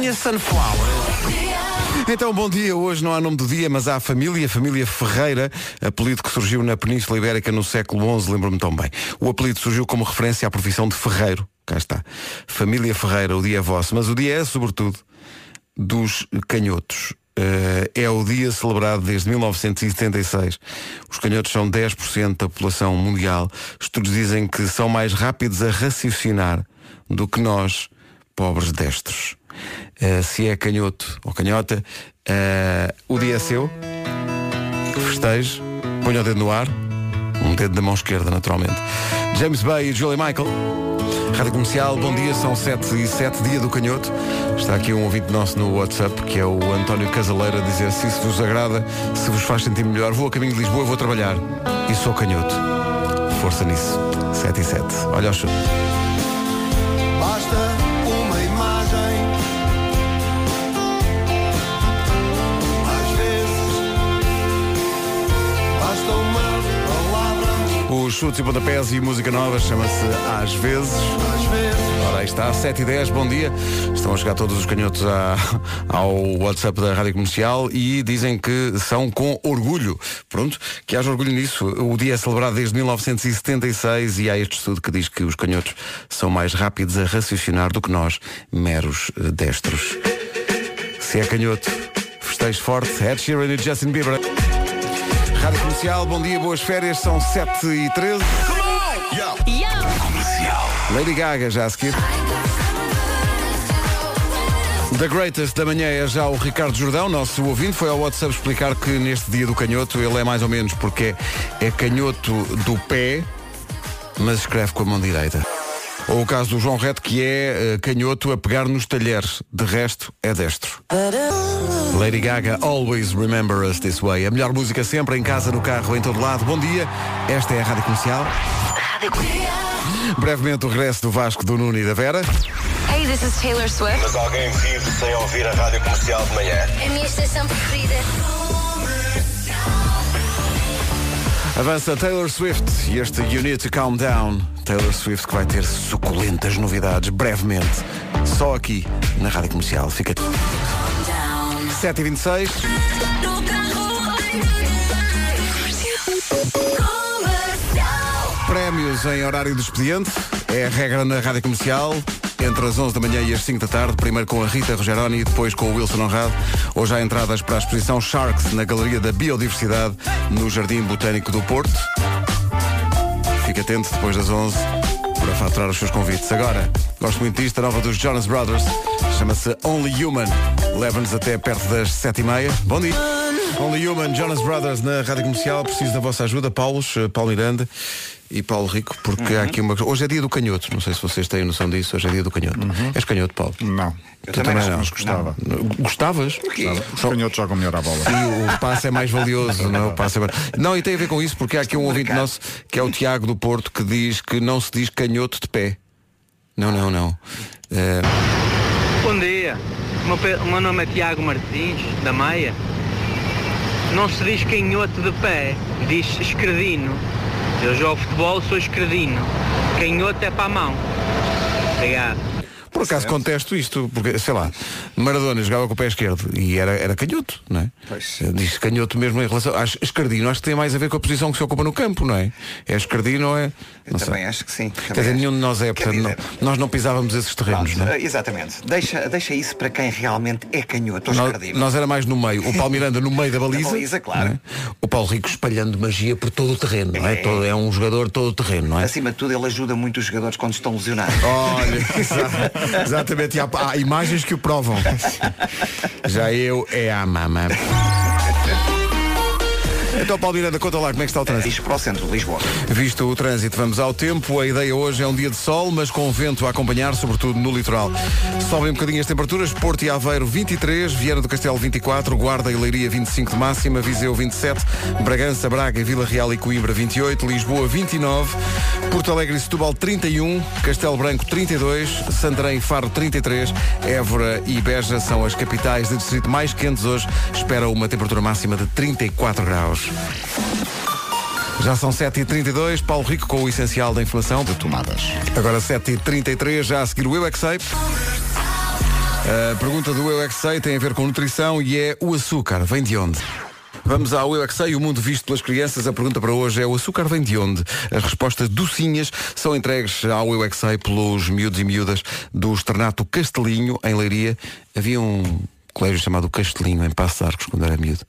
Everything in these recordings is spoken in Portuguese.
minha sunflower. Então, bom dia. Hoje não há nome do dia, mas há a família, a família Ferreira, apelido que surgiu na Península Ibérica no século XI, lembro-me tão bem. O apelido surgiu como referência à profissão de ferreiro. Cá está. Família Ferreira, o dia é vosso. Mas o dia é, sobretudo, dos canhotos. Uh, é o dia celebrado desde 1976. Os canhotos são 10% da população mundial. Estudos dizem que são mais rápidos a raciocinar do que nós, pobres destros. Uh, se é canhoto ou canhota, uh, o dia é seu. Festeje, ponha o dedo no ar, um dedo da mão esquerda, naturalmente. James Bay e Julie Michael. Rádio Comercial, bom dia, são 7 e 7, dia do canhoto. Está aqui um ouvinte nosso no WhatsApp, que é o António Casaleira, a dizer se isso vos agrada, se vos faz sentir melhor, vou a caminho de Lisboa, vou trabalhar. E sou canhoto. Força nisso. 7 e 7. Olha o chute. Os chutes e pontapés e música nova chama-se Às vezes. Às vezes, Ora, aí está, 7 e 10, bom dia. Estão a chegar todos os canhotos à- ao WhatsApp da Rádio Comercial e dizem que são com orgulho. Pronto, que haja orgulho nisso. O dia é celebrado desde 1976 e há este estudo que diz que os canhotos são mais rápidos a raciocinar do que nós, meros eh, destros. Se é canhoto, festejo forte. Ed Sheeran e Justin Bieber. Rádio Comercial, bom dia, boas férias, são 7 e 13. Lady Gaga já a seguir. The Greatest da manhã é já o Ricardo Jordão, nosso ouvinte, foi ao WhatsApp explicar que neste dia do canhoto ele é mais ou menos porque é canhoto do pé, mas escreve com a mão direita. Ou o caso do João Reto, que é eh, canhoto a pegar nos talheres, de resto é destro. Lady Gaga, always remember us this way. A melhor música sempre, em casa, no carro, em todo lado. Bom dia, esta é a Rádio Comercial. Brevemente o regresso do Vasco, do Nuno e da Vera. Hey, this is Taylor Swift. Mas alguém vive sem ouvir a rádio comercial de manhã. É a minha estação preferida. Avança Taylor Swift e este You Need to Calm Down. Taylor Swift que vai ter suculentas novidades brevemente. Só aqui na Rádio Comercial. Fica 7h26. Prémios em horário do expediente. É a regra na Rádio Comercial. Entre as 11 da manhã e as 5 da tarde, primeiro com a Rita Rogeroni e depois com o Wilson Honrado. Hoje há entradas para a exposição Sharks na Galeria da Biodiversidade no Jardim Botânico do Porto. Fique atento depois das 11 para faturar os seus convites. Agora, gosto muito disto, a nova dos Jonas Brothers. Chama-se Only Human. Leva-nos até perto das 7h30. Bom dia. Only Human, Jonas Brothers na Rádio Comercial. Preciso da vossa ajuda, Paulos, eh, Paulo Miranda e Paulo Rico, porque há aqui uma. Hoje é dia do canhoto. Não sei se vocês têm noção disso. Hoje é dia do canhoto. És canhoto, Paulo? Não. Tu também não. Mas gostava. Gostavas? Os canhotos jogam melhor à bola. E o passe é mais valioso, não é? O passe é mais- Não, e tem a ver com isso, porque há aqui um ouvinte nosso, que é o Tiago do Porto, que diz que não se diz canhoto de pé. Não, não, não. Eh, Bom dia, o meu, pe- o meu nome é Tiago Martins, da Maia. Não se diz canhoto de pé, diz escredino. Eu jogo futebol, sou escredino. Canhoto é para a mão. Obrigado. Por acaso contesto isto, porque, sei lá, Maradona jogava com o pé esquerdo e era, era canhoto, não é? Pois. Eh, Diz canhoto mesmo em relação. Acho, escardino, acho que tem mais a ver com a posição que se ocupa no campo, não é? É escardino ou é. Eu Não também sei. acho que sim. Quer dizer, nenhum de nós é, portanto, não- nós não pisávamos esses terrenos, pronto, não é? eh, Exatamente. Deixa, deixa isso para quem realmente é canhoto ou Nós, escardino. nós era mais no meio. O Paulo Miranda no meio da baliza. Da baliza, claro. não é? O Paulo Rico espalhando magia por todo o terreno, não é? É. Todo- é um jogador todo o terreno, não é? Acima de tudo, ele ajuda muito os jogadores quando estão lesionados. Olha, exa- exatamente, e há, há imagens que o provam. Já eu é a mama. Então, Paulo Miranda, conta lá como é que está o trânsito. Diz para o centro de Lisboa. Visto o trânsito, vamos ao tempo. A ideia hoje é um dia de sol, mas com vento a acompanhar, sobretudo no litoral. Sobem um bocadinho as temperaturas. Porto e Aveiro 23, Viana do Castelo 24, Guarda e Leiria 25 de máxima, Viseu 27, Bragança, Braga, Vila Real e Coimbra 28, Lisboa 29, Porto Alegre e Setúbal 31, Castelo Branco 32, Santarém e Faro 33, Évora e Beja são as capitais de distrito mais quentes hoje. Espera uma temperatura máxima de 34 graus. Já são 7h32, Paulo Rico com o essencial da informação. De tomadas. Agora 7h33, já a seguir o Eu é. A pergunta do Eu é tem a ver com nutrição e é o açúcar vem de onde? Vamos ao Eu é Sei, o mundo visto pelas crianças. A pergunta para hoje é o açúcar vem de onde? As respostas docinhas são entregues ao Eu é Sei pelos miúdos e miúdas do Externato Castelinho, em Leiria. Havia um colégio chamado Castelinho, em Passos Arcos, quando era miúdo.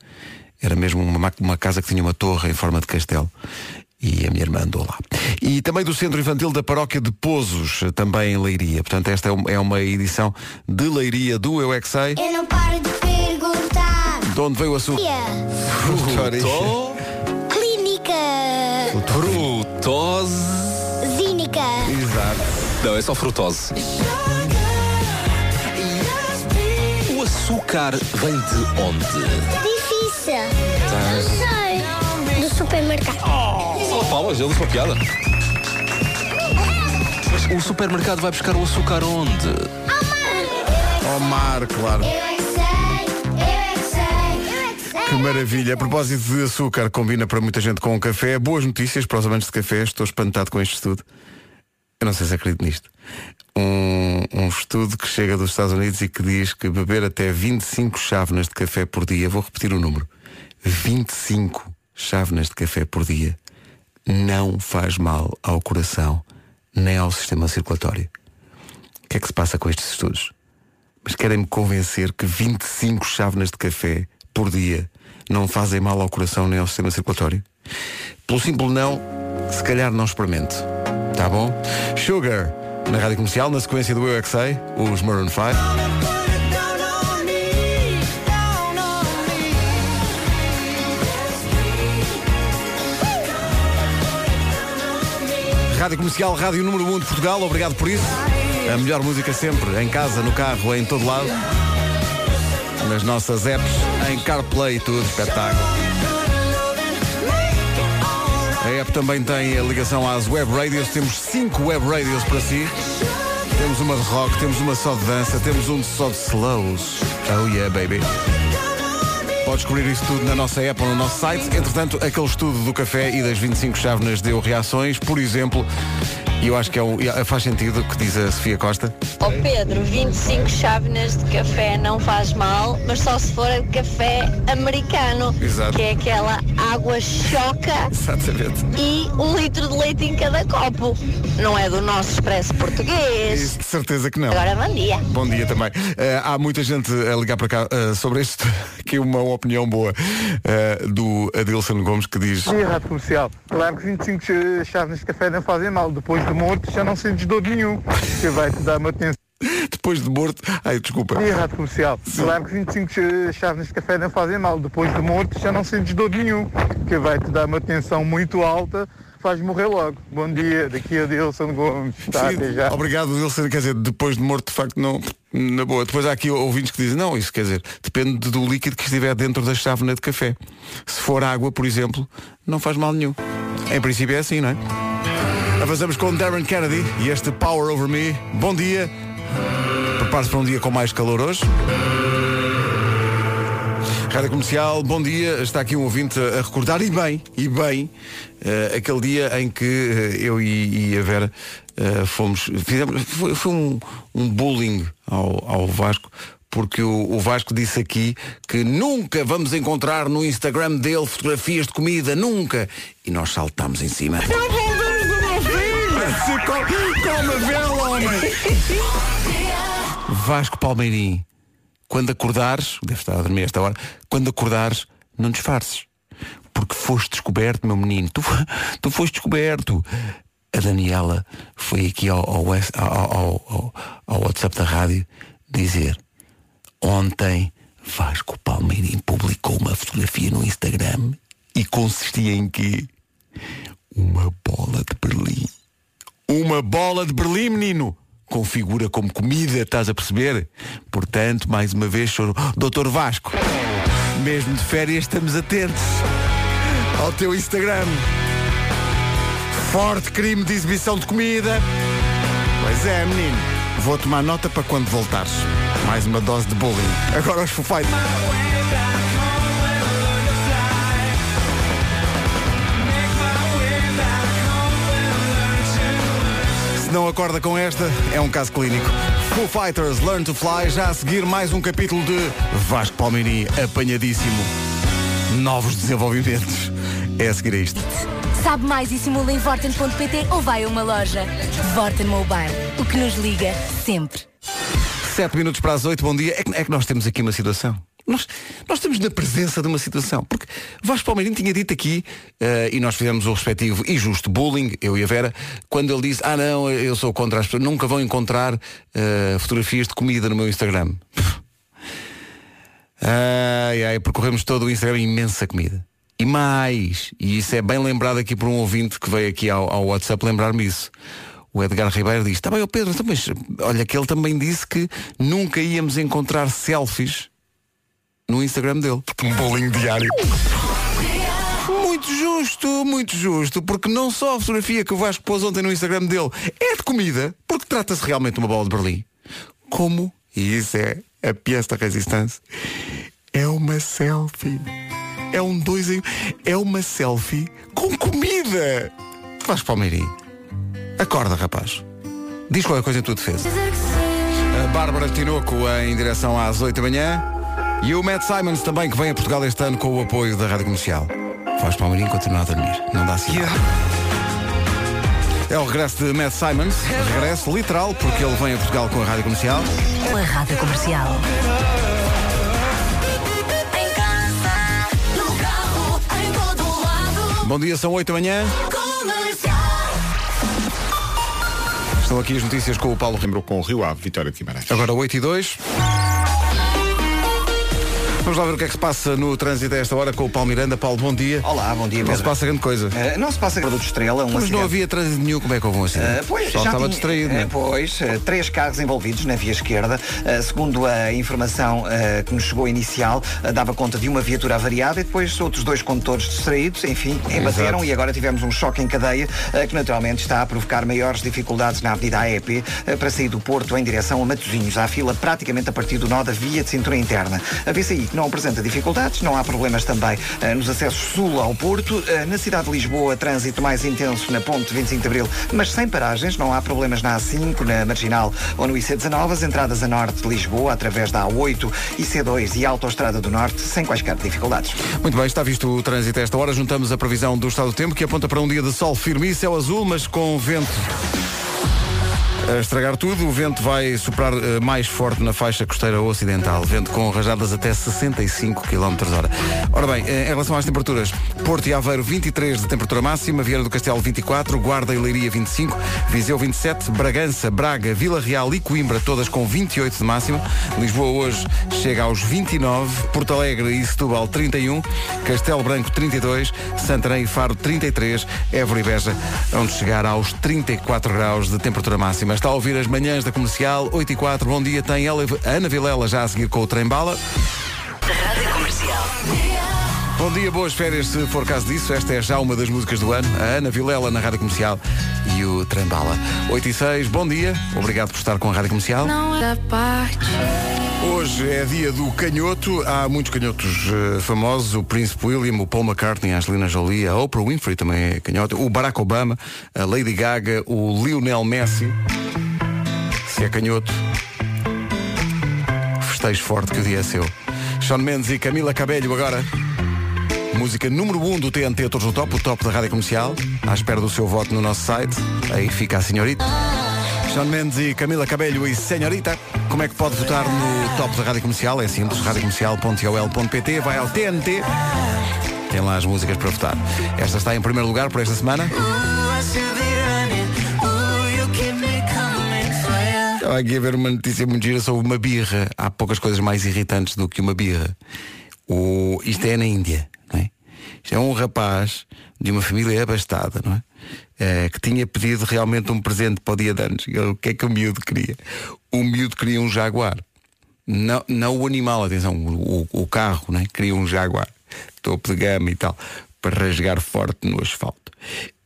Era mesmo uma, ma- uma casa que tinha uma torre em forma de castelo. E a minha irmã andou lá. E também do Centro Infantil da Paróquia de Pozos, também em Leiria. Portanto, esta é é uma edição de Leiria do Eu é que Sei. Eu não paro de perguntar. De onde veio o açúcar? Fruto... Clínica. Frutose. Zínica. Exato. Não, é só frutose. O açúcar vem de onde? Supermercado. Só palmas, ele disse uma piada. Mas o supermercado vai buscar o açúcar onde? Ao mar, claro. Eu é que sei. Eu é que sei. Eu é que sei. Que maravilha. A propósito de açúcar, combina para muita gente com o café. Boas notícias para os amantes de café. Estou espantado com este estudo. Eu não sei se acredito nisto. Um, um estudo que chega dos Estados Unidos e que diz que beber até 25 chávenas de café por dia, vou repetir o número, 25 chávenas de café por dia, não faz mal ao coração nem ao sistema circulatório. O que é que se passa com estes estudos? Mas querem-me convencer que 25 chávenas de café por dia não fazem mal ao coração nem ao sistema circulatório? Pelo simples não, se calhar não experimente. Tá bom? Sugar, na rádio comercial, na sequência do Eu é Sei, os Maroon 5. Rádio Comercial, Rádio Número 1 de Portugal, obrigado por isso. A melhor música sempre, em casa, no carro, em todo lado. Nas nossas apps, em CarPlay tudo, espetáculo. A app também tem a ligação às web radios. Temos cinco web radios para si. Temos uma de rock, temos uma só de dança, temos um só de slows. Oh yeah, baby. Pode descobrir isso tudo na nossa app ou no nosso site. Entretanto, aquele estudo do café e das 25 chávenas deu reações. Por exemplo, e eu acho que é um- faz sentido o que diz a Sofia Costa. Ó Pedro, 25 chávenas de café não faz mal, mas só se for de café americano, Exato. que é aquela água choca Exatamente. e um litro de leite em cada copo. Não é do nosso expresso português. Isso de certeza que não. Agora bom dia. Bom dia também. Eh, há muita gente a ligar para cá eh, sobre isto, que é uma opinião boa eh, do Adilson Gomes que diz Dia Rádio Comercial. Claro que 25 ch- chávenas de café não fazem mal. Depois de morto já não sentes dor nenhum. Que vai-te dar uma atenção. depois de morto. Ai, desculpa. Dia Rádio Comercial. Claro que 25 ch- chávenas de café não fazem mal. Depois de morto já não sentes dor nenhum. Que vai-te dar uma tensão muito alta. Faz morrer logo. Bom dia. Daqui a Dilson Gomes. Tá, Sim, já. Obrigado, Adilson. Quer dizer, depois de morto, de facto, não. Na boa. Depois há aqui ouvintes que dizem, não, isso quer dizer, depende do líquido que estiver dentro da chávena de café. Se for água, por exemplo, não faz mal nenhum. Em princípio é assim, não é? Avançamos com Darren Kennedy e este Power Over Me. Bom dia. Prepare-se para um dia com mais calor hoje. Rádio Comercial, bom dia. Está aqui um ouvinte a recordar, e bem, e bem, eh, aquele dia em que eh, eu e, e a Vera eh, fomos. Fizemos, foi, foi um, um bullying ao, ao Vasco, porque o, Vasco disse aqui que nunca vamos encontrar no Instagram dele fotografias de comida, nunca. E nós saltámos em cima. Calma, vela, homem! Vasco Palmeirim, quando acordares, deve estar a dormir esta hora, quando acordares, não disfarces. Porque foste descoberto, meu menino. Tu, tu foste descoberto. A Daniela foi aqui ao, ao, ao- ao- WhatsApp da rádio dizer ontem Vasco Palmeirim publicou uma fotografia no Instagram e consistia em quê? Uma bola de Berlim. Uma bola de Berlim, menino. Configura como comida, estás a perceber? Portanto, mais uma vez, senhor Doutor Vasco, mesmo de férias estamos atentos ao teu Instagram. Forte crime de exibição de comida. Pois é, menino. Vou tomar nota para quando voltares. Mais uma dose de bullying. Agora os Foo. Não acorda com esta, é um caso clínico. Foo Fighters Learn to Fly, já a seguir mais um capítulo de Vasco Palmini apanhadíssimo. Novos desenvolvimentos. É a seguir a isto. Sabe mais e simula em Vorten.pt ou vai a uma loja. Vorten Mobile, o que nos liga sempre. Sete minutos para as oito, bom dia. É que, é que nós temos aqui uma situação. Nós, nós estamos na presença de uma situação. Porque Vasco Palmeirinho tinha dito aqui, eh, e nós fizemos o respectivo e justo bullying, eu e a Vera, quando ele disse, ah não, eu sou contra as pessoas, nunca vão encontrar eh, fotografias de comida no meu Instagram. Ai, ai, percorremos todo o Instagram imensa comida. E mais, e isso é bem lembrado aqui por um ouvinte que veio aqui ao, ao WhatsApp lembrar-me isso. O Edgar Ribeiro diz, está bem, ó Pedro, então, mas olha que ele também disse que nunca íamos encontrar selfies no Instagram dele. Um bolinho diário. Muito justo, muito justo, porque não só a fotografia que o Vasco pôs ontem no Instagram dele é de comida, porque trata-se realmente de uma bola de Berlim, como, e isso é a pièce da resistência, é uma selfie. É um dois em... É uma selfie com comida. Vasco Palmeirinho. Acorda, rapaz. Diz qualquer coisa em tua defesa. A Bárbara Tinoco em direção às 8 da manhã. E o Matt Simons também, que vem a Portugal este ano com o apoio da Rádio Comercial. Faz Palmeirinho continuar a dormir. Não dá sinal. É o regresso de Matt Simons. Regresso literal, porque ele vem a Portugal com a Rádio Comercial. A Rádio Comercial. Bom dia, são 8 da manhã. Comercial. Estão aqui as notícias com o Paulo Ribeiro. Lembrou com o Rio Ave, Vitória de Guimarães. Agora 8 e 2. Vamos lá ver o que é que se passa no trânsito a esta hora com o Paulo Miranda. Paulo, bom dia. Olá, bom dia, Não se passa grande coisa. Eh, não se passa produto estrela, um Mas não acidente. havia trânsito nenhum, como é que houve um acidente? Uh, pois, já estava tinha- distraído, uh, não? Pois, uh, três carros envolvidos na via esquerda. Uh, segundo a informação uh, que nos chegou inicial, uh, dava conta de uma viatura avariada e depois outros dois condutores distraídos, enfim, embateram Exato. e agora tivemos um choque em cadeia uh, que naturalmente está a provocar maiores dificuldades na Avenida AEP uh, para sair do Porto em direção a Matosinhos. Há fila praticamente a partir do nó da via de cintura interna. A VCI não apresenta dificuldades, não há problemas também uh, nos acessos sul ao Porto. Uh, na cidade de Lisboa, trânsito mais intenso na ponte 25 de Abril, mas sem paragens, não há problemas na A5, na Marginal ou no IC19, as entradas a norte de Lisboa através da A8, IC2 e a Autostrada do Norte, sem quaisquer dificuldades. Muito bem, está visto o trânsito a esta hora. Juntamos a previsão do estado do tempo que aponta para um dia de sol firme e céu azul, mas com vento a estragar tudo. O vento vai soprar eh, mais forte na faixa costeira ocidental. Vento com rajadas até 65 km hora. Ora bem, eh, em relação às temperaturas, Porto e Aveiro 23 de temperatura máxima, Vieira do Castelo 24, Guarda e Leiria 25, Viseu 27, Bragança, Braga, Vila Real e Coimbra todas com 28 de máxima. Lisboa hoje chega aos 29, Porto Alegre e Setúbal 31, Castelo Branco 32, Santarém e Faro 33, Évora e Beja onde chegar aos 34 graus de temperatura máxima. Está a ouvir as manhãs da comercial 8 e 4. Bom dia, tem ela, Ana Vilela já a seguir com o trem bala. Rádio Comercial. Bom dia, boas férias, se for caso disso. Esta é já uma das músicas do ano. A Ana Vilela na Rádio Comercial e o Trembala. 8 e 6, bom dia. Obrigado por estar com a Rádio Comercial. Não é da parte. Hoje é dia do canhoto. Há muitos canhotos eh, famosos. O Príncipe William, o Paul McCartney, a Angelina Jolie, a Oprah Winfrey também é canhoto. O Barack Obama, a Lady Gaga, o Lionel Messi. Se é canhoto, festejo forte que o dia é seu. Sean Mendes e Camila Cabello agora. Música número 1 um do TNT Todos no Top, o top da Rádio Comercial. À espera do seu voto no nosso site. Aí fica a senhorita. Sean Mendes e Camila Cabello e Senhorita. Como é que pode votar no top da Rádio Comercial? É simples, radiocomercial.ol.pt, vai ao TNT. Tem lá as músicas para votar. Esta está em primeiro lugar por esta semana. Estava aqui a ver uma notícia muito gira sobre uma birra. Há poucas coisas mais irritantes do que uma birra. O... Isto é na Índia? É um rapaz de uma família abastada, não é? Eh, que tinha pedido realmente um presente para o dia de anos. O que é que o miúdo queria? O miúdo queria um jaguar. Não, não o animal, atenção, o, o- carro, né? queria um jaguar. Topo de gama e tal, para rasgar forte no asfalto.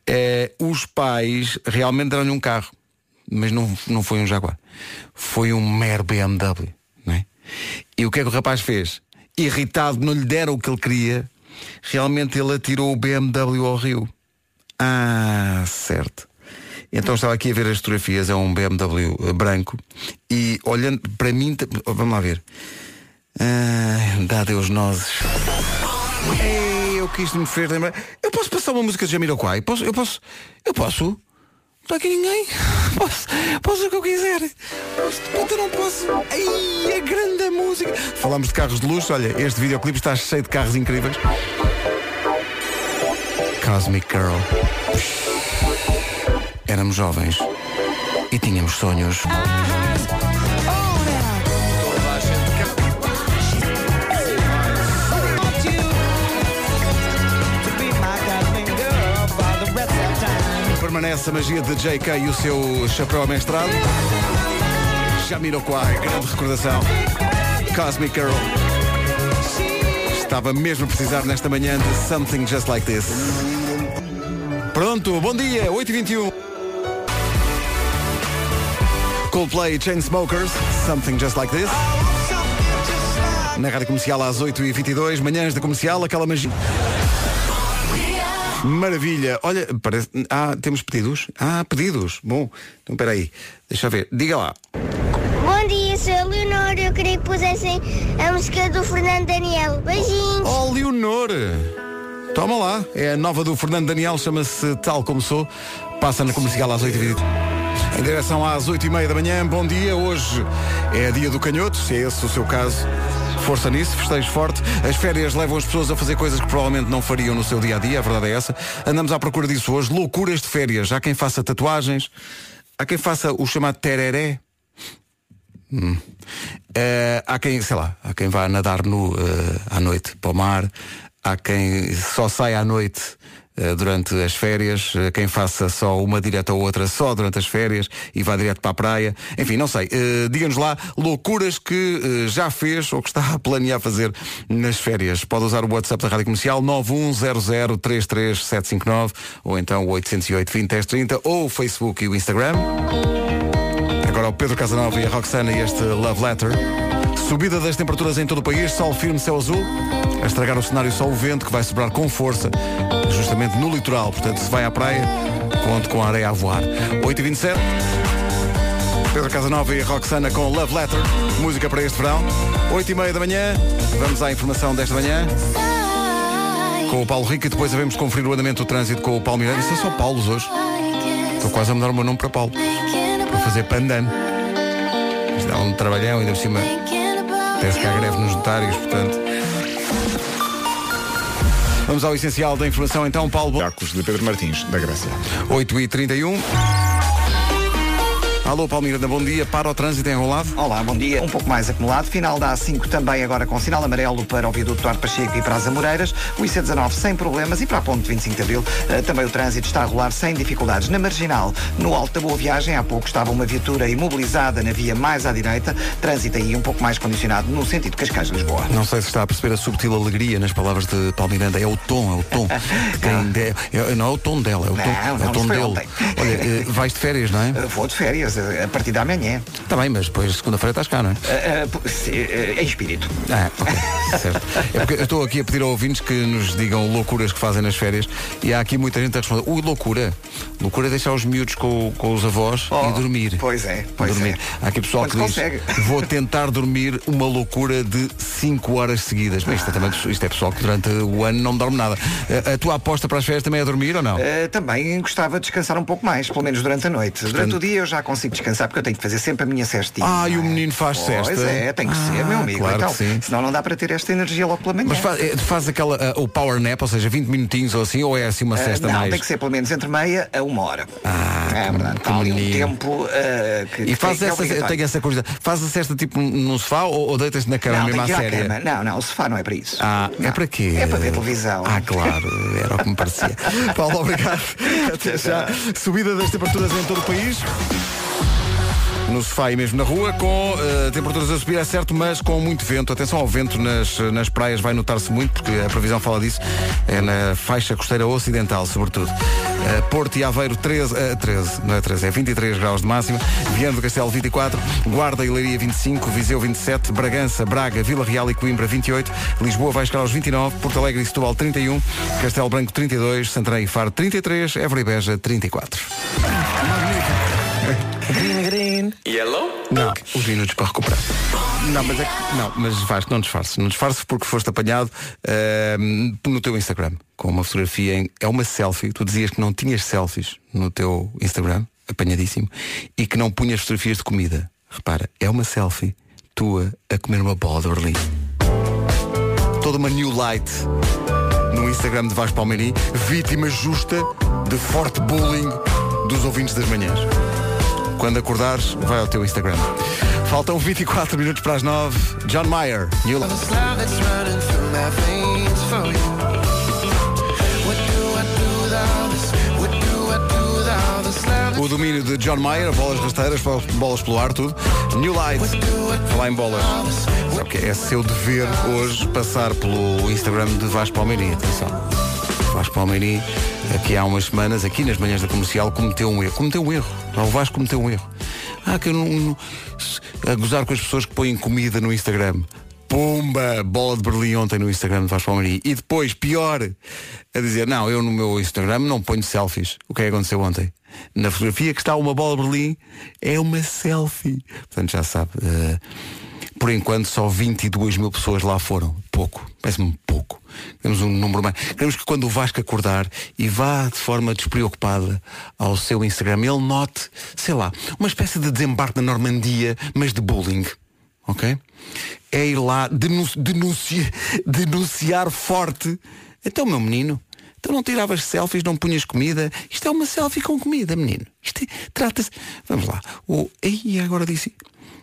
Eh, os pais realmente deram-lhe um carro, mas não, não foi um jaguar. Foi um mero BMW. Né? E o que é que o rapaz fez? Irritado, não lhe deram o que ele queria, realmente ele atirou o BMW ao rio. Ah, certo. Então estava aqui a ver as fotografias, é um BMW branco e olhando para mim, t- vamos lá ver. Ah, dá Deus nozes. Ei, eu quis me fez lembrar. Eu posso passar uma música de Jamiroquai? Posso? Eu posso? Eu posso? Não aqui ninguém. Posso, posso o que eu quiser. Eu não posso. Ai, a grande música. Falamos de carros de luxo. Olha, este videoclipe está cheio de carros incríveis. Cosmic Girl. Éramos jovens e tínhamos sonhos. Permanece a magia de JK e o seu chapéu amestrado. Jamiroquai, grande recordação. Cosmic Girl. Estava mesmo a precisar nesta manhã de Something Just Like This. Pronto, bom dia, 8h21. Coldplay Chainsmokers, Something Just Like This. Na rádio comercial às 8h22, manhãs da comercial, aquela magia. Maravilha. Olha, parece. Ah, temos pedidos? Ah, pedidos. Bom, então espera aí. Deixa eu ver. Diga lá. Bom dia, sou a Leonor. Eu queria que pusessem a música do Fernando Daniel. Beijinhos. Oh, Leonor! Toma lá. É a nova do Fernando Daniel, chama-se Tal Como Sou. Passa na comercial às 8h20. Em direção às 8h30 da manhã. Bom dia. Hoje é dia do canhoto, se é esse o seu caso. Força nisso, festejo forte. As férias levam as pessoas a fazer coisas que provavelmente não fariam no seu dia a dia, a verdade é essa. Andamos à procura disso hoje. Loucuras de férias. Há quem faça tatuagens, há quem faça o chamado tereré. Hum. Eh, há quem, sei lá, há quem vá nadar nu eh, à noite para o mar, há quem só sai à noite durante as férias, eh, quem faça só uma direta ou outra só durante as férias e vá direto para a praia. Enfim, não sei. Eh, Diga-nos lá loucuras que eh, já fez ou que está a planear fazer nas férias. Pode usar o WhatsApp da Rádio Comercial 910033759 ou então o 808 20 10 30 ou o Facebook e o Instagram. Agora o Pedro Casanova e a Roxana e este Love Letter. Subida das temperaturas em todo o país, sol firme, céu azul. A estragar o cenário só o vento que vai sobrar com força, justamente no litoral. Portanto, se vai à praia, conte com a areia a voar. 8h27. Pedro Casanova e a Roxana com Love Letter. Música para este verão. 8h30 da manhã. Vamos à informação desta manhã. Com o Paulo Rico e depois havemos de conferir o andamento do trânsito com o Paulo Miranda. Isso é só Paulos hoje. Estou quase a mudar o meu nome para Paulo. Fazer pandan. Isto dá um trabalhão ainda por cima. Parece que há greve nos notários, portanto. Vamos ao essencial da informação então, Paulo. Jacos de Pedro Martins, da Grécia. 8h31. Alô, Paulo Miranda, bom dia. Para o trânsito enrolado? Olá, bom dia. Um pouco mais acumulado. Final da A5 também agora com sinal amarelo para o viaduto Duarte Pacheco e para as Amoreiras. O IC19 sem problemas e para a ponte 25 de Abril eh, também o trânsito está a rolar sem dificuldades. Na Marginal, no Alto da Boa Viagem, há pouco estava uma viatura imobilizada na via mais à direita. Trânsito aí um pouco mais condicionado no sentido Cascais-Lisboa. Não sei se está a perceber a subtil alegria nas palavras de Paulo Miranda. É o tom, é o tom. Quem de- é- não é o tom dela, é o tom, Não, é o tom dele. ontem. Olha, eh, vais de férias, não é? Eh, Vou de férias eh, a partir da manhã. Está bem, mas depois segunda-feira estás cá, não é? Eh, eh, p- se- eh, Em espírito. Ah, ok, certo. É porque eu estou aqui a pedir a ouvintes que nos digam loucuras que fazem nas férias e há aqui muita gente a responder, ui, loucura. Loucura é deixar os miúdos com, com os avós Oh, e dormir. pois é, pois dormir. é. Há aqui pessoal Quando que diz, consegue. vou tentar dormir uma loucura de 5 horas seguidas. Bem, isto, é também, isto é pessoal que durante o ano não dorme nada. A, a tua aposta para as férias também é dormir ou não? Eh, também gostava de descansar um pouco mais, pelo menos durante a noite. Durante o dia eu já consigo descansar porque eu tenho que fazer sempre a minha cestinha. Ah, e o menino faz Pois cesta? é, tem que ser, Ah, meu amigo. claro então, sim. senão não dá para ter esta energia logo pela manhã. Mas faz, eh, faz aquela, ah, o power nap, ou seja, 20 minutinhos ou assim, ou é assim uma Eh, cesta não, mais? tem que ser pelo menos entre meia a uma hora. Ah, é verdade. que Há ali um tempo eh, que, E faz tem- que é essa, eu obrigatório. tenho essa curiosidade. Faz a cesta tipo no sofá ou, ou deitas na cama Não, mesmo tem à séria? cama. Não, não, o sofá não é para isso. Ah, é para quê? É para ver televisão. Ah, claro, era o que me parecia. Paulo, obrigado. Até já. Subida das temperaturas em todo o país. No sofá e mesmo na rua, com eh, temperaturas a subir, é certo, mas com muito vento. Atenção ao vento nas, nas praias, vai notar-se muito, porque a previsão fala disso. É na faixa costeira ocidental, sobretudo. Eh, Porto e Aveiro, 13, eh, 13, não é 13, é 23 graus de máxima. Viana do Castelo, 24. Guarda e Leiria, 25. Viseu, 27. Bragança, Braga, Vila Real e Coimbra, 28. Lisboa vai chegar aos 29. Porto Alegre e Setúbal, 31. Castelo Branco, 32. Santarém e Faro, 33. Évora e Beja, 34. Magnífico. Green, green. Yellow? Não, os minutos para recuperar. Não, mas é que, não, mas Vasco, não disfarce. Não disfarce porque foste apanhado eh, no teu Instagram com uma fotografia em. É uma selfie. Tu dizias que não tinhas selfies no teu Instagram, apanhadíssimo, e que não punhas fotografias de comida. Repara, é uma selfie tua a comer uma bola de Berlim. Toda uma new light no Instagram de Vasco Palmeirim, vítima justa de forte bullying dos ouvintes das manhãs. Quando acordares, vai ao teu Instagram. Faltam 24 minutos para as 9. John Mayer, New Light. O domínio de John Mayer, bolas rasteiras, bolas pelo ar, tudo. New Light, falar em bolas. Que é seu dever hoje passar pelo Instagram de Vasco Palmeirim. Atenção. Vasco Palmeirim, aqui há umas semanas, aqui nas manhãs da comercial, cometeu um erro. Cometeu um erro. O Vasco cometeu um erro. Ah, que eu não, não- A gozar com as pessoas que põem comida no Instagram. Pumba! Bola de Berlim ontem no Instagram de Vasco Palmeirim. E depois, pior, a dizer, não, eu no meu Instagram não ponho selfies. O que é que aconteceu ontem? Na fotografia que está uma bola de Berlim, é uma selfie. Portanto, já sabe. eh, por enquanto, só 22 mil pessoas lá foram. Pouco. Parece-me pouco. Temos um número mais. Queremos que quando o Vasco acordar e vá de forma despreocupada ao seu Instagram, ele note, sei lá, uma espécie de desembarque na Normandia, mas de bullying. Ok? É ir lá denun denuncia- denunciar forte. Então, meu menino, então não tiravas selfies, não punhas comida. Isto é uma selfie com comida, menino. Isto é- trata-se. Vamos lá. O... Ei, agora disse.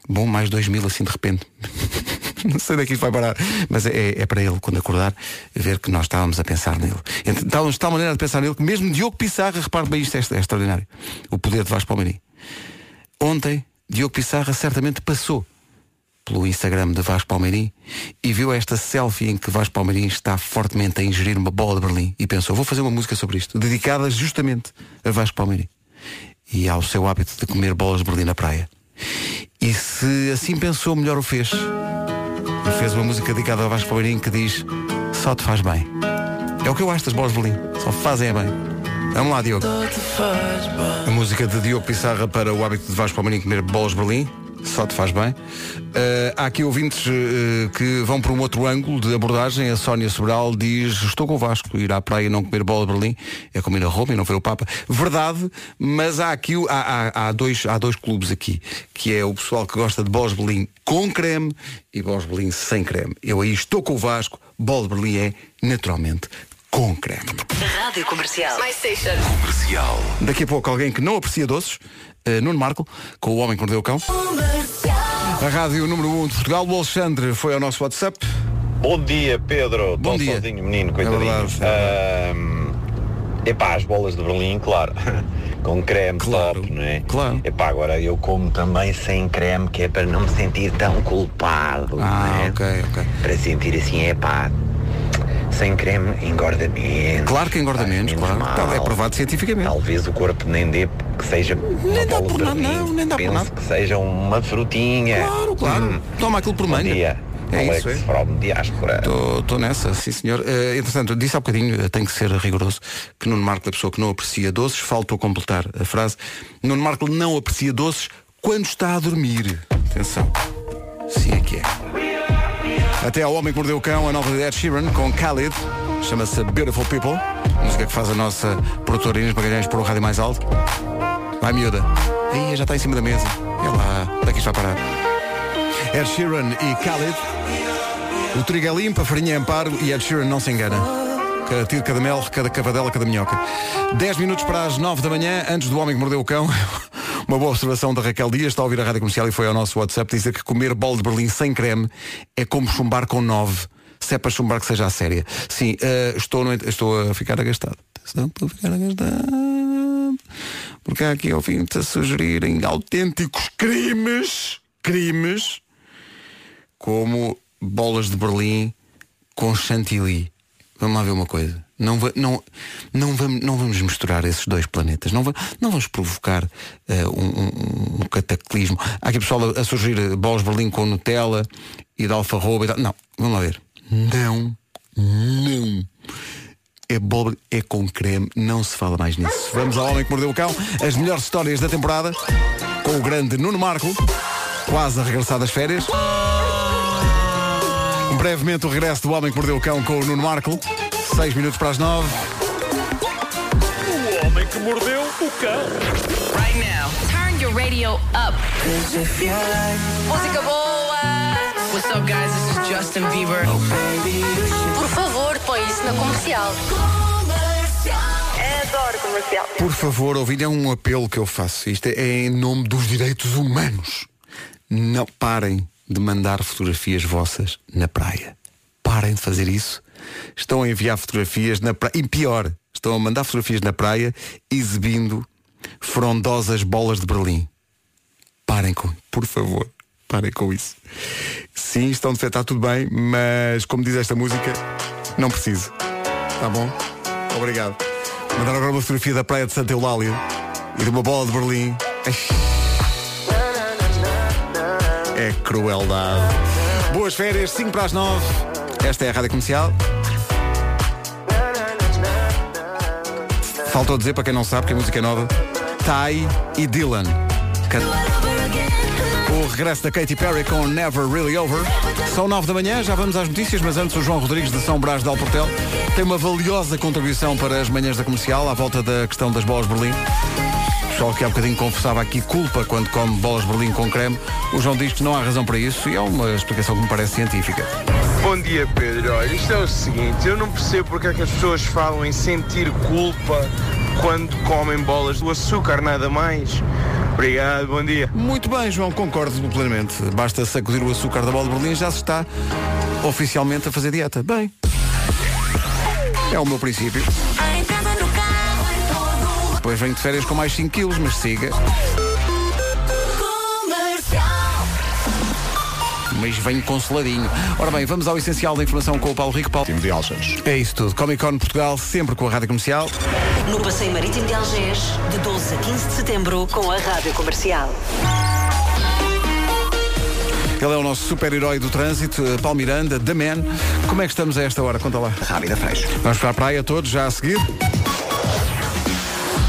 Bom, mais dois mil assim de repente. não sei onde é vai parar. Mas é, é para ele, quando acordar, ver que nós estávamos a pensar nele. Então, Estávamos de tal maneira a pensar nele que mesmo Diogo Pissarra, repare bem isto, é, é extraordinário. O poder de Vasco Palmeirim. Ontem, Diogo Pissarra certamente passou pelo Instagram de Vasco Palmeirim e viu esta selfie em que Vasco Palmeirim está fortemente a ingerir uma bola de Berlim e pensou, vou fazer uma música sobre isto, dedicada justamente a Vasco Palmeirim e ao seu hábito de comer bolas de Berlim na praia. E se assim pensou, melhor o fez. E fez uma música dedicada a Vasco Palmeirim que diz Só te faz bem. É o que eu acho das bolas de Berlim. Só fazem é bem. Vamos lá, Diogo. A música de Diogo Pissarra para o hábito de Vasco Palmeirim comer bolas de Berlim. Só te faz bem. Eh, há aqui ouvintes eh, que vão por um outro ângulo de abordagem. A Sónia Sobral diz, estou com o Vasco, ir à praia e não comer bola de Berlim é como ir a Roma e não ver o Papa. Verdade, mas há aqui há, há- há dois, há dois clubes aqui, que é o pessoal que gosta de bolas de Berlim com creme e bolas de Berlim sem creme. Eu aí estou com o Vasco, bola de Berlim é naturalmente com creme. Rádio Comercial. My station. Comercial. Daqui a pouco alguém que não aprecia doces, eh, Nuno Marco, com o Homem que Mordeu o Cão. A rádio número 1 um de Portugal, o Alexandre foi ao nosso WhatsApp. Bom dia, Pedro. Bom Tão dia. sozinho, menino, É coitadinho. verdade, é Ahm, epá, as bolas de Berlim, claro. Com creme top, não é? Claro. Epá, agora eu como também sem creme, que é para não me sentir tão culpado. Ah, é? ok, ok. Para sentir assim, epá, sem creme engorda menos. Claro que engorda menos, claro. mal. É provado cientificamente. Talvez o corpo nem dê que seja uma dá por nada, não, nem dá por nada. que seja uma frutinha. Claro, claro. Hum. Toma aquilo por manga. dia. É Alex isso, é. from Diáspora. Estou nessa, sim senhor. Eh, entretanto, disse há bocadinho, eh, tem que ser rigoroso, que Nuno Marco, a pessoa que não aprecia doces, faltou completar a frase. Nuno Marco não aprecia doces quando está a dormir. Atenção. Sim é que é. Até ao Homem que Mordeu o Cão, a nova de Ed Sheeran, com Khalid. Chama-se Beautiful People. Música que faz a nossa produtora Inês Magalhães por o rádio mais alto. Vai miúda. Aí já está em cima da mesa. É lá. Daqui está parar. Ed Sheeran e Khalid. O trigo é limpo, a farinha é amparo e Ed Sheeran não se engana. Cada tiro, cada mel, cada cavadela, cada minhoca. 10 minutos para as 9 da manhã, antes do homem que mordeu o cão. Uma boa observação da Raquel Dias, está a ouvir a rádio comercial e foi ao nosso WhatsApp dizer que comer bolo de Berlim sem creme é como chumbar com 9. Se é para chumbar que seja a séria. Sim, eh, estou, no estou a ficar agastado. Atenção, estou a ficar agastado. Porque há aqui ouvintes a sugerirem autênticos crimes. Crimes como bolas de Berlim com chantilly. Vamos lá ver uma coisa. Não, não, não, vamos, não vamos misturar esses dois planetas. Não, va- não vamos provocar eh, um, um- cataclismo. Há aqui pessoal a, a surgir eh, bolas de Berlim com Nutella e de alfarroba e tal. Não, vamos lá ver. Não, não. É bola, é com creme, não se fala mais nisso. Vamos ao Homem que Mordeu o Cão, as melhores histórias da temporada, com o grande Nuno Marco, quase a regressar das férias. Brevemente o regresso do Homem que Mordeu o Cão com o Nuno Marco. Seis minutos para as nove. O homem que mordeu o cão. Right now, turn your radio up. Música boa. What's up, guys? This is Justin Bieber. Por favor, põe isso na comercial. Adoro comercial. Por favor, ouvir, é um apelo que eu faço. Isto é em nome dos direitos humanos. Não parem de mandar fotografias vossas na praia. Parem de fazer isso. Estão a enviar fotografias na praia. E pior, estão a mandar fotografias na praia exibindo frondosas bolas de Berlim. Parem com, por favor, parem com isso. Sim, estão de fé, está tudo bem, mas como diz esta música, não preciso. Tá bom? Obrigado. Mandaram agora uma fotografia da praia de Santa Eulália e de uma bola de Berlim. É crueldade. Boas férias, 5 para as 9. Esta é a Rádio Comercial. Faltou dizer, para quem não sabe, que a música é nova, Ty e Dylan. O regresso da Katy Perry com Never Really Over. São 9 da manhã, já vamos às notícias, mas antes o João Rodrigues de São Brás de Alportel tem uma valiosa contribuição para as manhãs da comercial à volta da questão das bolas Berlim. O pessoal que há bocadinho confessava aqui culpa quando come bolas Berlim com creme. O João diz que não há razão para isso e é uma explicação que me parece científica. Bom dia, Pedro. Olha, isto é o seguinte, eu não percebo porque é que as pessoas falam em sentir culpa quando comem bolas do açúcar, nada mais. Obrigado, bom dia. Muito bem, João, concordo plenamente. Basta sacudir o açúcar da bola de Berlim já se está oficialmente a fazer dieta. Bem, é o meu princípio. Depois venho de férias com mais 5 quilos, mas siga. Mas venho consoladinho. Ora bem, vamos ao essencial da informação com o Paulo Rico. Paulo. de Aljas. É isso tudo. Comic Con Portugal, sempre com a Rádio Comercial. No Passeio Marítimo de Algés, de 12 a 15 de setembro, com a Rádio Comercial. Ele é o nosso super-herói do trânsito, eh, Paulo Miranda, The Man. Como é que estamos a esta hora? Conta lá. Rápida Freixo. Vamos para a praia todos, já a seguir.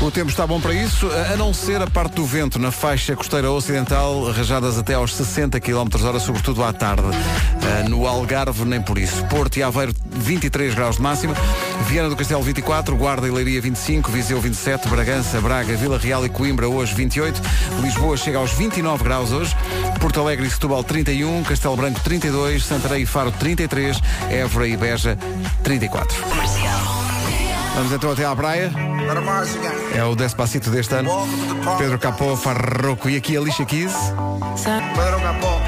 O tempo está bom para isso, a não ser a parte do vento na faixa costeira ocidental, rajadas até aos 60 km hora, sobretudo à tarde. Ah, No Algarve, nem por isso. Porto e Aveiro, 23 graus de máxima. Viana do Castelo, 24. Guarda e Leiria, 25. Viseu, 27. Bragança, Braga, Vila Real e Coimbra, hoje, 28. Lisboa chega aos 29 graus hoje. Porto Alegre e Setúbal, 31. Castelo Branco, 32. Santarém e Faro, 33. Évora e Beja, 34. Vamos então até à praia. É o Despacito deste ano. Pedro Capó, Farroco e aqui a Lixa Kiss. Pedro Capó.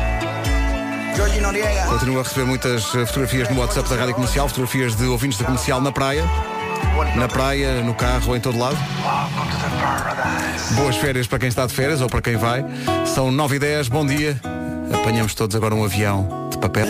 Continuo a receber muitas fotografias no WhatsApp da Rádio Comercial, fotografias de ouvintes da comercial na praia. Na praia, no carro, em todo lado. Boas férias para quem está de férias ou para quem vai. São 9 e 10, bom dia. Apanhamos todos agora um avião de papel.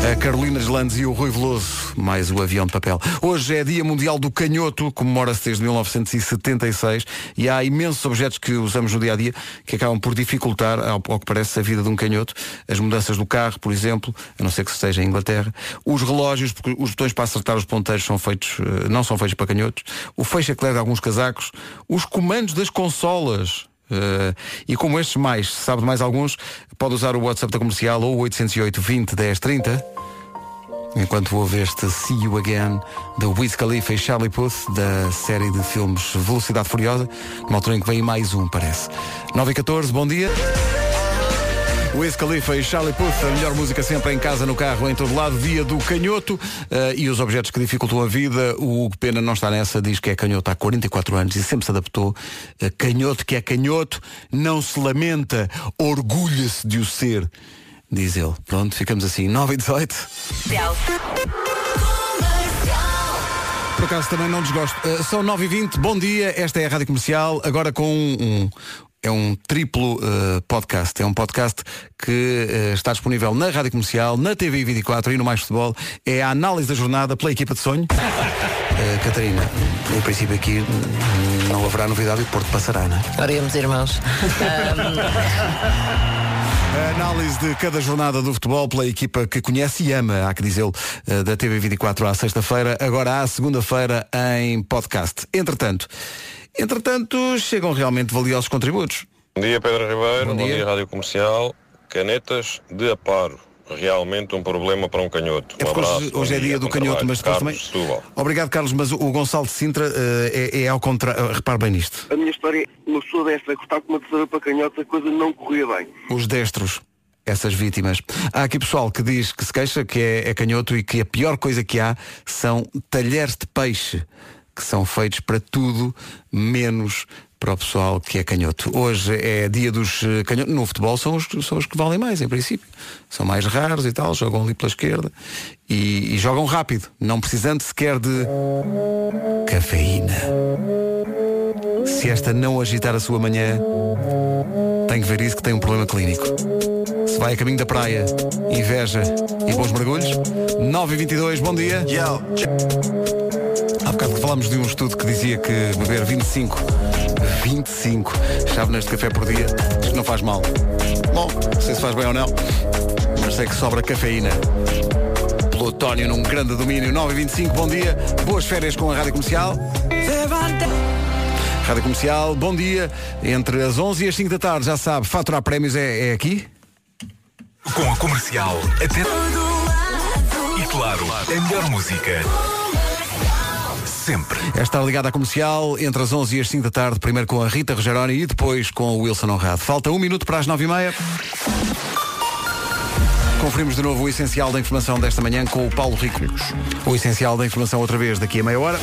A Carolina Deslandes e o Rui Veloso, mais o avião de papel. Hoje é Dia Mundial do Canhoto, comemora-se desde 1976 e há imensos objetos que usamos no dia a dia que acabam por dificultar, ao, que parece, a vida de um canhoto. As mudanças do carro, por exemplo, a não ser que esteja em Inglaterra. Os relógios, porque os botões para acertar os ponteiros são feitos, eh, não são feitos para canhotos. O fecho-eclair de alguns casacos. Os comandos das consolas. Uh, e como estes mais, se sabe de mais alguns, pode usar o WhatsApp da comercial ou o 808 20 10 30. Enquanto ouve este See You Again de Wiz Khalifa e Charlie Puth da série de filmes Velocidade Furiosa, numa altura em que vem mais um, parece. 9 e 14, bom dia. Wiz Khalifa e Charlie Puth, a melhor música sempre em casa, no carro, em todo lado, dia do canhoto eh, e os objetos que dificultam a vida. O Hugo Pena não está nessa, diz que é canhoto há 44 anos e sempre se adaptou. Eh, canhoto que é canhoto, não se lamenta, orgulha-se de o ser, diz ele. Pronto, ficamos assim, 9 e 18. Por acaso também não desgosto. Uh, são 9 e 20 bom dia, esta é a Rádio Comercial, agora com um. Um- é um triplo uh, podcast. É um podcast que uh, está disponível na Rádio Comercial, na TV 24 e no Mais Futebol. É a análise da jornada pela equipa de sonho. Uh, Catarina, em princípio aqui não haverá novidade e o Porto passará, não é? Oremos, irmãos. A análise de cada jornada do futebol pela equipa que conhece e ama, há que dizê-lo, da TV 24 à sexta-feira, agora à segunda-feira em podcast. Entretanto, entretanto, chegam realmente valiosos contributos. Bom dia, Pedro Ribeiro. Bom Bom dia. dia, Rádio Comercial. Canetas de aparo. Realmente um problema para um canhoto. É Um porque abraço. hoje, é dia, dia do canhoto, trabalho. mas depois Carlos também. Obrigado, Carlos, mas o Gonçalo de Sintra eh, é, é ao contrário. Repare bem nisto. A minha história é uma pessoa destra a cortar com uma tesoura para canhota, a coisa não corria bem. Os destros. Essas vítimas. Há aqui pessoal que diz que se queixa que é, é canhoto e que a pior coisa que há são talheres de peixe, que são feitos para tudo menos para o pessoal que é canhoto. Hoje é dia dos eh, canhotos. No futebol são os, são os que valem mais, em princípio. São mais raros e tal, jogam ali pela esquerda e, e jogam rápido, não precisando sequer de cafeína. Se esta não agitar a sua manhã, tem que ver isso que tem um problema clínico. Se vai a caminho da praia, inveja e bons mergulhos. 9 e 22 bom dia. Há bocado que falámos de um estudo que dizia que beber 25, 25 chávenas de café por dia, isto não faz mal. Bom, não sei se faz bem ou não, mas sei que sobra cafeína. Plutónio num grande domínio. 9 e 25 bom dia. Boas férias com a Rádio Comercial. Rádio Comercial, bom dia. Entre as 11 e as 5 da tarde, já sabe, faturar prémios é, é aqui. Com a comercial até. E claro, a melhor música. Sempre. Estar ligado à comercial entre as 11 e as 5 da tarde, primeiro com a Rita Rogeroni e depois com o Wilson Honrado. Falta um minuto para as 9 e meia. Conferimos de novo o essencial da informação desta manhã com o Paulo Ricos. O essencial da informação outra vez daqui a meia hora.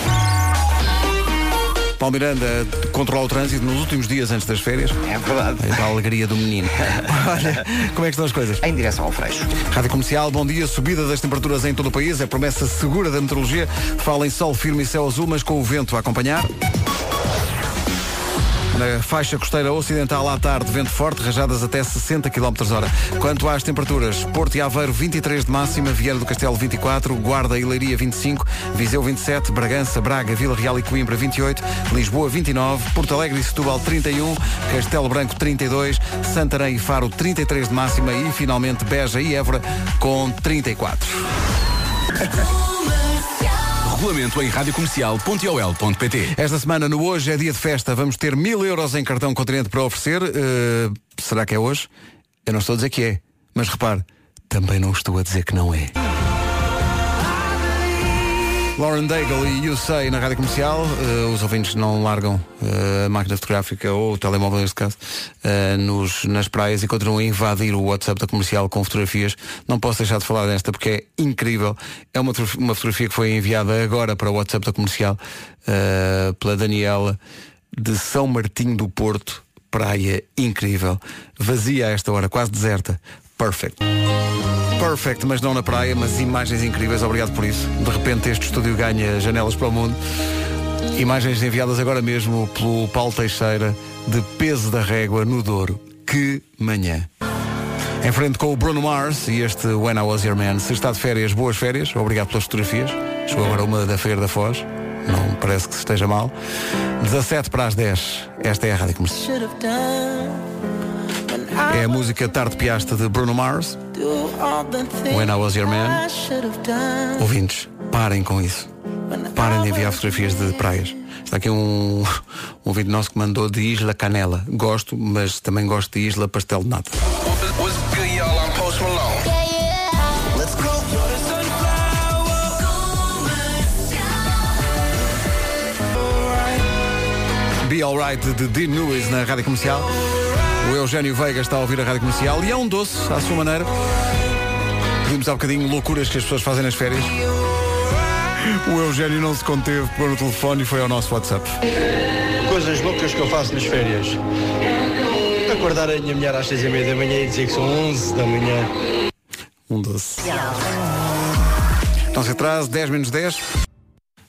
Paulo Miranda controla o trânsito nos últimos dias antes das férias. É verdade. A alegria do menino. Olha, como é que estão as coisas? Em direção ao Freixo. Rádio Comercial, bom dia. Subida das temperaturas em todo o país. É promessa segura da meteorologia. Fala em sol firme e céu azul, mas com o vento a acompanhar. Na faixa costeira ocidental à tarde, vento forte, rajadas até 60 km hora. Quanto às temperaturas, Porto e Aveiro 23 de máxima, Vieira do Castelo 24, Guarda e Leiria 25, Viseu 27, Bragança, Braga, Vila Real e Coimbra 28, Lisboa 29, Porto Alegre e Setúbal 31, Castelo Branco 32, Santarém e Faro 33 de máxima e finalmente Beja e Évora com 34. Regulamento em radiocomercial.ol.pt Esta semana no Hoje é dia de festa. Vamos ter mil euros em cartão continente para oferecer. Uh, será que é hoje? Eu não estou a dizer que é. Mas repare, também não estou a dizer que não é. Lauren Daigle e You Say na rádio comercial. Uh, os ouvintes não largam uh, a máquina fotográfica ou o telemóvel, neste caso, uh, nos, nas praias e continuam a invadir o WhatsApp da comercial com fotografias. Não posso deixar de falar desta porque é incrível. É uma, uma fotografia que foi enviada agora para o WhatsApp da comercial pela Daniela de São Martinho do Porto. Praia incrível. Vazia a esta hora, quase deserta. Perfect. Perfect, mas não na praia, mas imagens incríveis, obrigado por isso. De repente este estúdio ganha janelas para o mundo. Imagens enviadas agora mesmo pelo Paulo Teixeira de peso da régua no Douro. Que manhã. Em frente com o Bruno Mars e este When I Was Your Man. Se está de férias, boas férias. Obrigado pelas fotografias. Chegou agora uma da Feira da Foz. Não parece que esteja mal. 17 para as 10. Esta é a Rádio Comercial. É a música Tarde Piasta de Bruno Mars. When I Was Your Man. Ouvintes, parem com isso. Parem de enviar fotografias de praias. Está aqui um, um vídeo nosso que mandou de Isla Canela. Gosto, mas também gosto de Isla Pastel de Nata. Be Alright de Dean Lewis na Rádio Comercial. O Eugénio Veiga está a ouvir a Rádio Comercial e é um doce, à sua maneira. Vimos há bocadinho loucuras que as pessoas fazem nas férias. O Eugénio não se conteve, pôr no telefone e foi ao nosso WhatsApp. Coisas loucas que eu faço nas férias. Acordar a minha mulher às seis e meia da manhã e dizer que são 11 da manhã. Um doce. Não se atrase, 10 menos 10.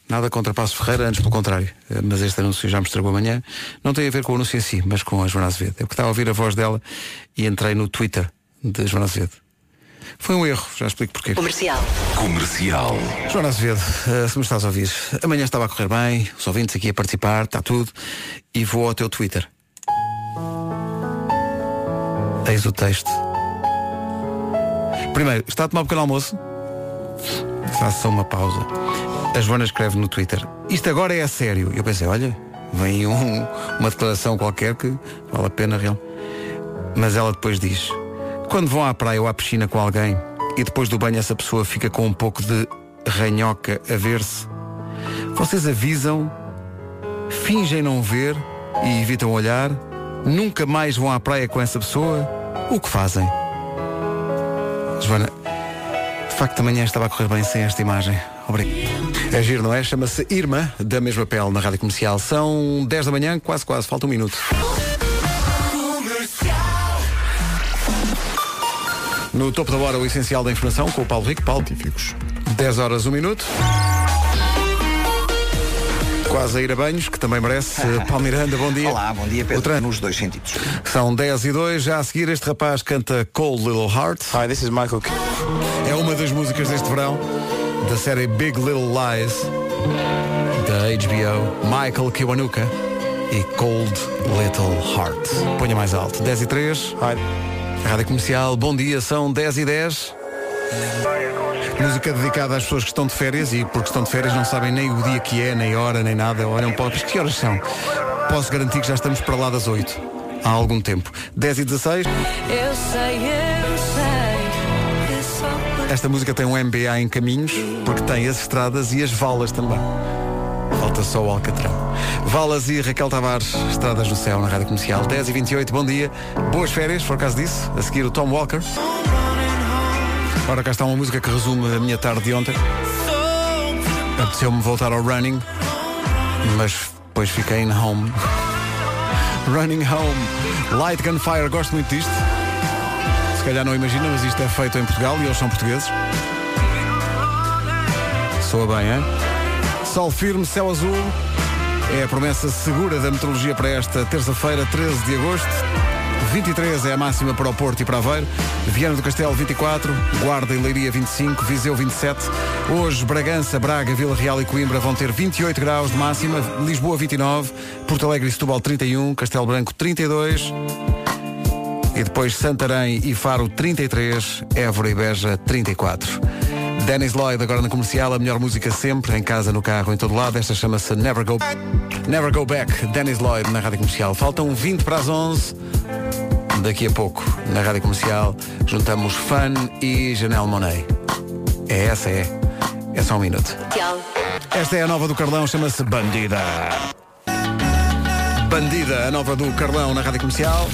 Nada contra Passo Ferreira, antes pelo contrário. Eh, Mas este anúncio já me estragou amanhã. Não tem a ver com o anúncio em si, mas com a Joana Azevedo. É porque estava a ouvir a voz dela e entrei no Twitter de Joana Azevedo. Foi um erro, já explico porquê. Comercial. Comercial. Joana Azevedo, eh, se me estás a ouvir, amanhã estava a correr bem, os ouvintes aqui a participar, está tudo, e vou ao teu Twitter. Eis o texto. Primeiro, está a tomar um pequeno almoço? Faça uma pausa. A Joana escreve no Twitter, isto agora é a sério. Eu pensei, olha, vem um- uma declaração qualquer que vale a pena real. Mas ela depois diz, quando vão à praia ou à piscina com alguém e depois do banho essa pessoa fica com um pouco de ranhoca a ver-se, vocês avisam, fingem não ver e evitam olhar, nunca mais vão à praia com essa pessoa, o que fazem? Joana, de facto amanhã estava a correr bem sem esta imagem. Obrigado. É giro, não é? Chama-se Irma, da mesma pele na Rádio Comercial. São 10 da manhã, quase quase, falta um minuto. No topo da hora, o essencial da informação com o Paulo Rico. Paulo, típicos. 10 horas, 1 minuto. Quase a ir a banhos, que também merece. Paulo Miranda, bom dia. Olá, bom dia, Pedro. O trânsito. Nos dois sentidos. São 10 e 2, já a seguir este rapaz canta Cold Little Heart. Hi, this is Michael. É uma das músicas deste verão, da série Big Little Lies, da HBO, Michael Kiwanuka e Cold Little Heart. Ponha mais alto. 10 e 3. Hi. Rádio Comercial, bom dia, são 10 e 10. Música dedicada às pessoas que estão de férias e porque estão de férias não sabem nem o dia que é, nem hora, nem nada. Olham para que horas são. Posso garantir que já estamos para lá das 8. Há algum tempo. 10 e 16. Eu sei, eu. Esta música tem um MBA em caminhos, porque tem as estradas e as valas também. Falta só o Alcatrão. Valas e Raquel Tavares, Estradas no Céu, na Rádio Comercial. 10 e 28 bom dia. Boas férias, por causa disso. A seguir o Tom Walker. Ora, cá está uma música que resume a minha tarde de ontem. Apeteceu-me voltar ao running, mas depois fiquei in home. running home. Light Gunfire, gosto muito disto. Calhar não imagina, mas isto é feito em Portugal e eles são portugueses. Soa bem, hein? Sol firme, céu azul. É a promessa segura da meteorologia para esta terça-feira, 13 de agosto. 23 é a máxima para o Porto e para Aveiro. Viana do Castelo 24, Guarda e Leiria 25, Viseu 27. Hoje Bragança, Braga, Vila Real e Coimbra vão ter 28 graus de máxima, Lisboa 29, Porto Alegre e Setúbal 31, Castelo Branco 32. E depois Santarém e Faro 33, Évora e Beja 34. Dennis Lloyd agora na comercial, a melhor música sempre, em casa, no carro, em todo lado. Esta chama-se Never Go Never Go Back, Dennis Lloyd na rádio comercial. Faltam 20 para as 11. Daqui a pouco, na rádio comercial, juntamos Fun e Janelle Monet. É essa, é. É só um minuto. Esta é a nova do Carlão, chama-se Bandida. Bandida, a nova do Carlão na rádio comercial.